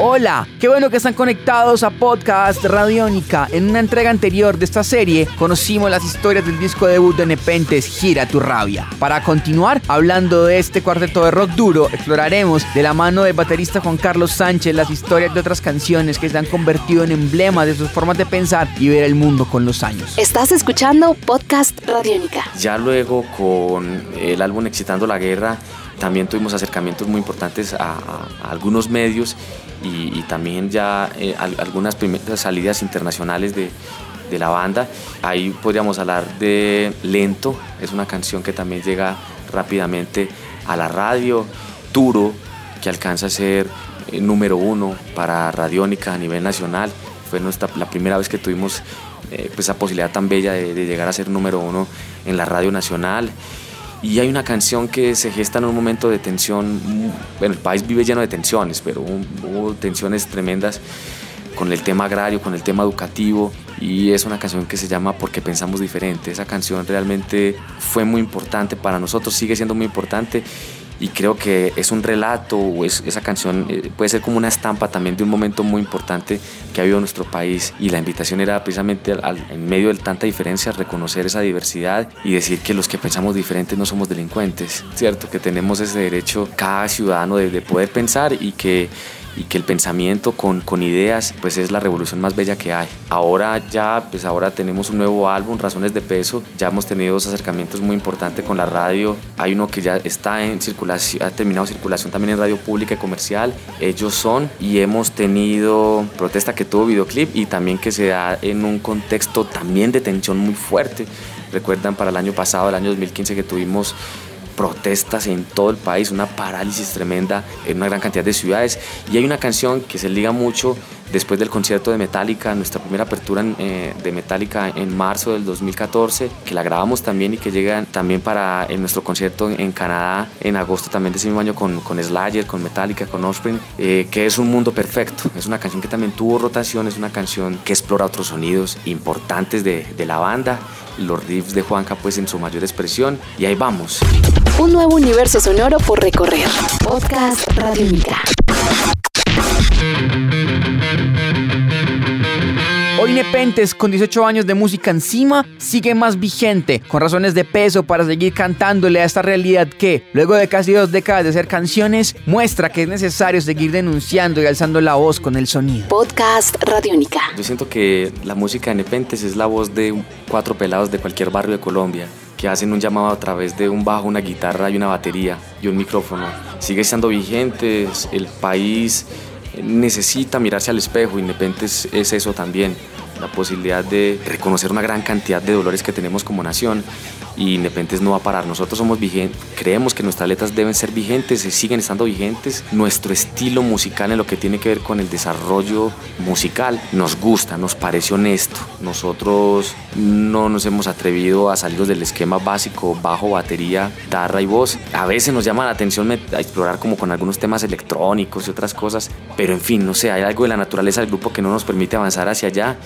Hola, qué bueno que están conectados a Podcast Radiónica. En una entrega anterior de esta serie conocimos las historias del disco debut de Nepentes, Gira tu rabia. Para continuar hablando de este cuarteto de rock duro, exploraremos de la mano del baterista Juan Carlos Sánchez las historias de otras canciones que se han convertido en emblemas de sus formas de pensar y ver el mundo con los años. Estás escuchando Podcast Radiónica. Ya luego con el álbum Excitando la Guerra también tuvimos acercamientos muy importantes a, algunos medios y, también ya eh, algunas primeras salidas internacionales de, de, la banda. Ahí podríamos hablar de Lento, es una canción que también llega rápidamente a la radio. Turo, que alcanza a ser eh, número uno para Radiónica a nivel nacional. Fue nuestra, la primera vez que tuvimos eh, pues, esa posibilidad tan bella de, de llegar a ser número uno en la radio nacional. Y hay una canción que se gesta en un momento de tensión, bueno, el país vive lleno de tensiones, pero hubo tensiones tremendas con el tema agrario, con el tema educativo, y es una canción que se llama Porque pensamos diferente. Esa canción realmente fue muy importante para nosotros, sigue siendo muy importante, y creo que es un relato o es, esa canción eh, puede ser como una estampa también de un momento muy importante que ha habido en nuestro país y la invitación era precisamente en medio de tanta diferencia reconocer esa diversidad y decir que los que pensamos diferentes no somos delincuentes, ¿cierto? Que tenemos ese derecho cada ciudadano de poder pensar y que y que el pensamiento con, con, ideas pues es la revolución más bella que hay. Ahora ya, pues ahora tenemos un nuevo álbum, Razones de Peso, ya hemos tenido dos acercamientos muy importantes con la radio, hay uno que ya está en circulación, ha terminado circulación también en radio pública y comercial, ellos son, y hemos tenido protesta que tuvo videoclip y también que se da en un contexto también de tensión muy fuerte. Recuerdan para el año pasado, el año 2015, que tuvimos protestas en todo el país, una parálisis tremenda en una gran cantidad de ciudades. Y hay una canción que se liga mucho después del concierto de Metallica, nuestra primera apertura eh, de Metallica en marzo del 2014, que la grabamos también y que llega también para nuestro concierto en Canadá en agosto también de ese mismo año con, con Slayer, con Metallica, con Offspring, eh, que es un mundo perfecto. Es una canción que también tuvo rotación, es una canción que explora otros sonidos importantes de, de la banda los riffs de Juanca pues en su mayor expresión y ahí vamos. Un nuevo universo sonoro por recorrer. Podcast Radiónica. Hoy Nepentes, con 18 años de música encima, sigue más vigente, con razones de peso para seguir cantándole a esta realidad que, luego de casi dos décadas de hacer canciones, muestra que es necesario seguir denunciando y alzando la voz con el sonido. Podcast Radiónica. Yo siento que la música de Nepentes es la voz de cuatro pelados de cualquier barrio de Colombia que hacen un llamado a través de un bajo, una guitarra y una batería y un micrófono. Sigue estando vigente, el país necesita mirarse al espejo, Independentes es eso también, la posibilidad de reconocer una gran cantidad de dolores que tenemos como nación y Independentes no va a parar. Nosotros somos vigentes, creemos que nuestras letras deben ser vigentes, y siguen estando vigentes. Nuestro estilo musical en lo que tiene que ver con el desarrollo musical nos gusta, nos parece honesto. Nosotros no nos hemos atrevido a salir del esquema básico, bajo, batería, guitarra y voz. A veces nos llama la atención a explorar como con algunos temas electrónicos y otras cosas, pero en fin, no sé, hay algo de la naturaleza del grupo que no nos permite avanzar hacia allá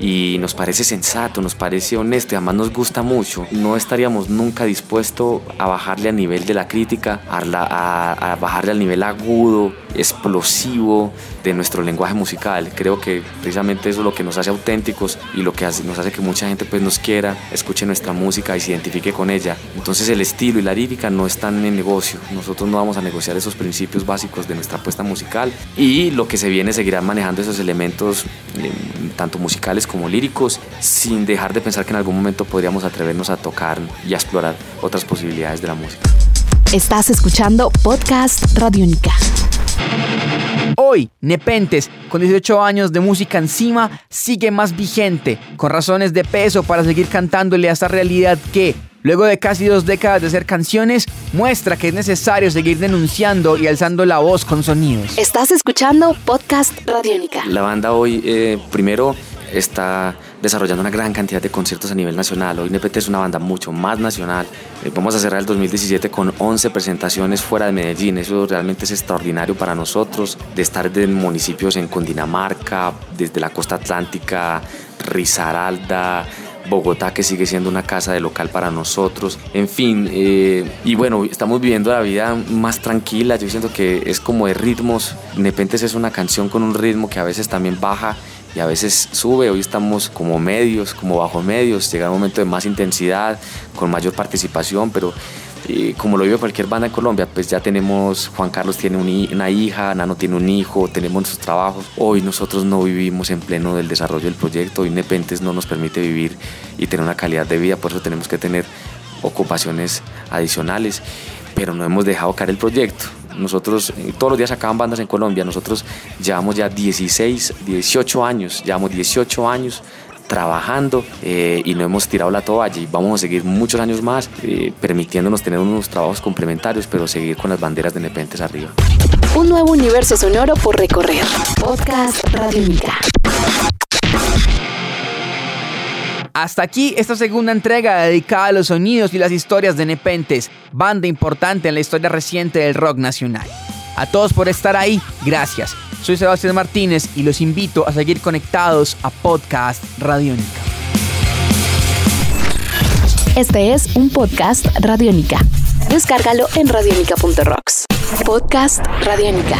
y nos parece sensato, nos parece honesto y además nos gusta mucho. No estaríamos nunca dispuestos a bajarle a nivel de la crítica, a, a bajarle al nivel agudo, explosivo de nuestro lenguaje musical. Creo que precisamente eso es lo que nos hace auténticos y lo que nos hace que mucha gente pues nos quiera, escuche nuestra música y se identifique con ella. Entonces el estilo y la lírica no están en negocio. Nosotros no vamos a negociar esos principios básicos de nuestra apuesta musical y lo que se viene seguirá manejando esos elementos eh, tanto musicales como líricos sin dejar de pensar que en algún momento podríamos atrevernos a tocar y a explorar otras posibilidades de la música. Estás escuchando Podcast Radio Única. Hoy, Nepentes, con 18 años de música encima, sigue más vigente, con razones de peso para seguir cantándole a esta realidad que, luego de casi dos décadas de hacer canciones, muestra que es necesario seguir denunciando y alzando la voz con sonidos. Estás escuchando Podcast Radiónica. La banda hoy, eh, primero, está desarrollando una gran cantidad de conciertos a nivel nacional. Hoy NPT es una banda mucho más nacional. Eh, vamos a cerrar el 2017 con 11 presentaciones fuera de Medellín. Eso realmente es extraordinario para nosotros, de estar en municipios en Cundinamarca, desde la costa atlántica, Risaralda, Bogotá que sigue siendo una casa de local para nosotros, en fin, eh, y bueno, estamos viviendo la vida más tranquila, yo siento que es como de ritmos, Nepentes es una canción con un ritmo que a veces también baja y a veces sube. Hoy estamos como medios, como bajo medios. Llega un momento de más intensidad, con mayor participación, pero eh, como lo vive cualquier banda en Colombia, pues ya tenemos, Juan Carlos tiene una hija, Nano tiene un hijo, tenemos nuestros trabajos. Hoy nosotros no vivimos en pleno del desarrollo del proyecto, hoy no nos permite vivir y tener una calidad de vida, por eso tenemos que tener ocupaciones adicionales, pero no hemos dejado caer el proyecto. Nosotros eh, todos los días acaban bandas en Colombia, nosotros llevamos ya 16, 18 años, llevamos 18 años trabajando eh, y no hemos tirado la toalla y vamos a seguir muchos años más eh, permitiéndonos tener unos trabajos complementarios pero seguir con las banderas de Nepentes arriba. Un nuevo universo sonoro por recorrer. Podcast Radio Hasta aquí esta segunda entrega dedicada a los sonidos y las historias de Nepentes, banda importante en la historia reciente del rock nacional. A todos por estar ahí, gracias. Soy Sebastián Martínez y los invito a seguir conectados a Podcast Radiónica. Este es un podcast Radiónica. Descárgalo en radiónica.rocks. Podcast Radiónica.